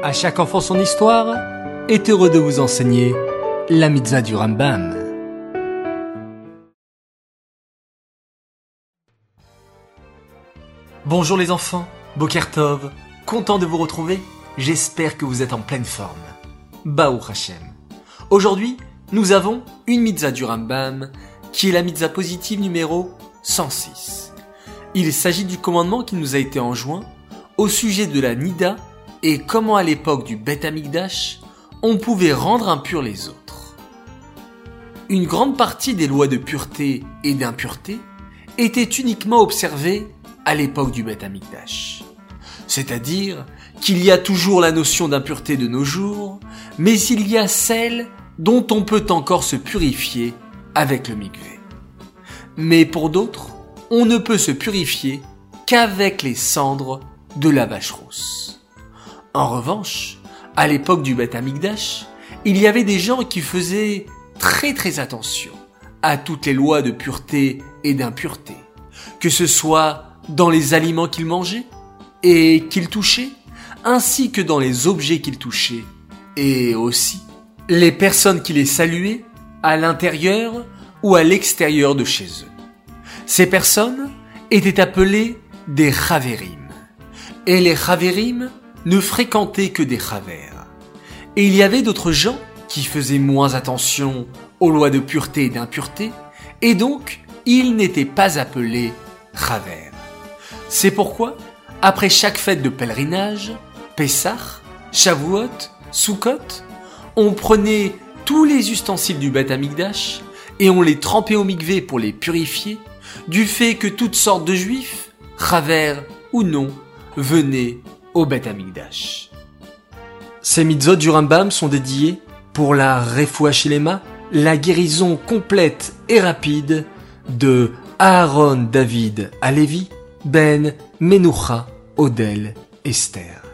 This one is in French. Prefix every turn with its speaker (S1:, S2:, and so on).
S1: À chaque enfant son histoire est heureux de vous enseigner la mitzvah du Rambam. Bonjour les enfants, Bokertov, content de vous retrouver, j'espère que vous êtes en pleine forme. Baou Hashem. Aujourd'hui, nous avons une mitzvah du Rambam, qui est la mitzvah positive numéro 106. Il s'agit du commandement qui nous a été enjoint au sujet de la Nida et comment à l'époque du Beth Amikdash, on pouvait rendre impurs les autres. Une grande partie des lois de pureté et d'impureté étaient uniquement observées à l'époque du Beth. C'est-à-dire qu'il y a toujours la notion d'impureté de nos jours, mais il y a celle dont on peut encore se purifier avec le mikvé. Mais pour d'autres, on ne peut se purifier qu'avec les cendres de la vache rousse. En revanche, à l'époque du Beth il y avait des gens qui faisaient très très attention à toutes les lois de pureté et d'impureté, que ce soit dans les aliments qu'ils mangeaient et qu'ils touchaient, ainsi que dans les objets qu'ils touchaient, et aussi les personnes qui les saluaient à l'intérieur ou à l'extérieur de chez eux. Ces personnes étaient appelées des Chaverim. Et les Chaverim ne fréquentaient que des Chavers. Et il y avait d'autres gens qui faisaient moins attention aux lois de pureté et d'impureté, et donc ils n'étaient pas appelés Chaver. C'est pourquoi, après chaque fête de pèlerinage, Pessah, Shavuot, Sukkot, on prenait tous les ustensiles du Beth Amikdash et on les trempait au mikvé pour les purifier du fait que toutes sortes de juifs, Chaver ou non, venaient au Beth. Ces mitzvot du Rambam sont dédiés pour la Refoua Shilema, la guérison complète et rapide de Aaron David Alevi, Ben Menucha Odel Esther.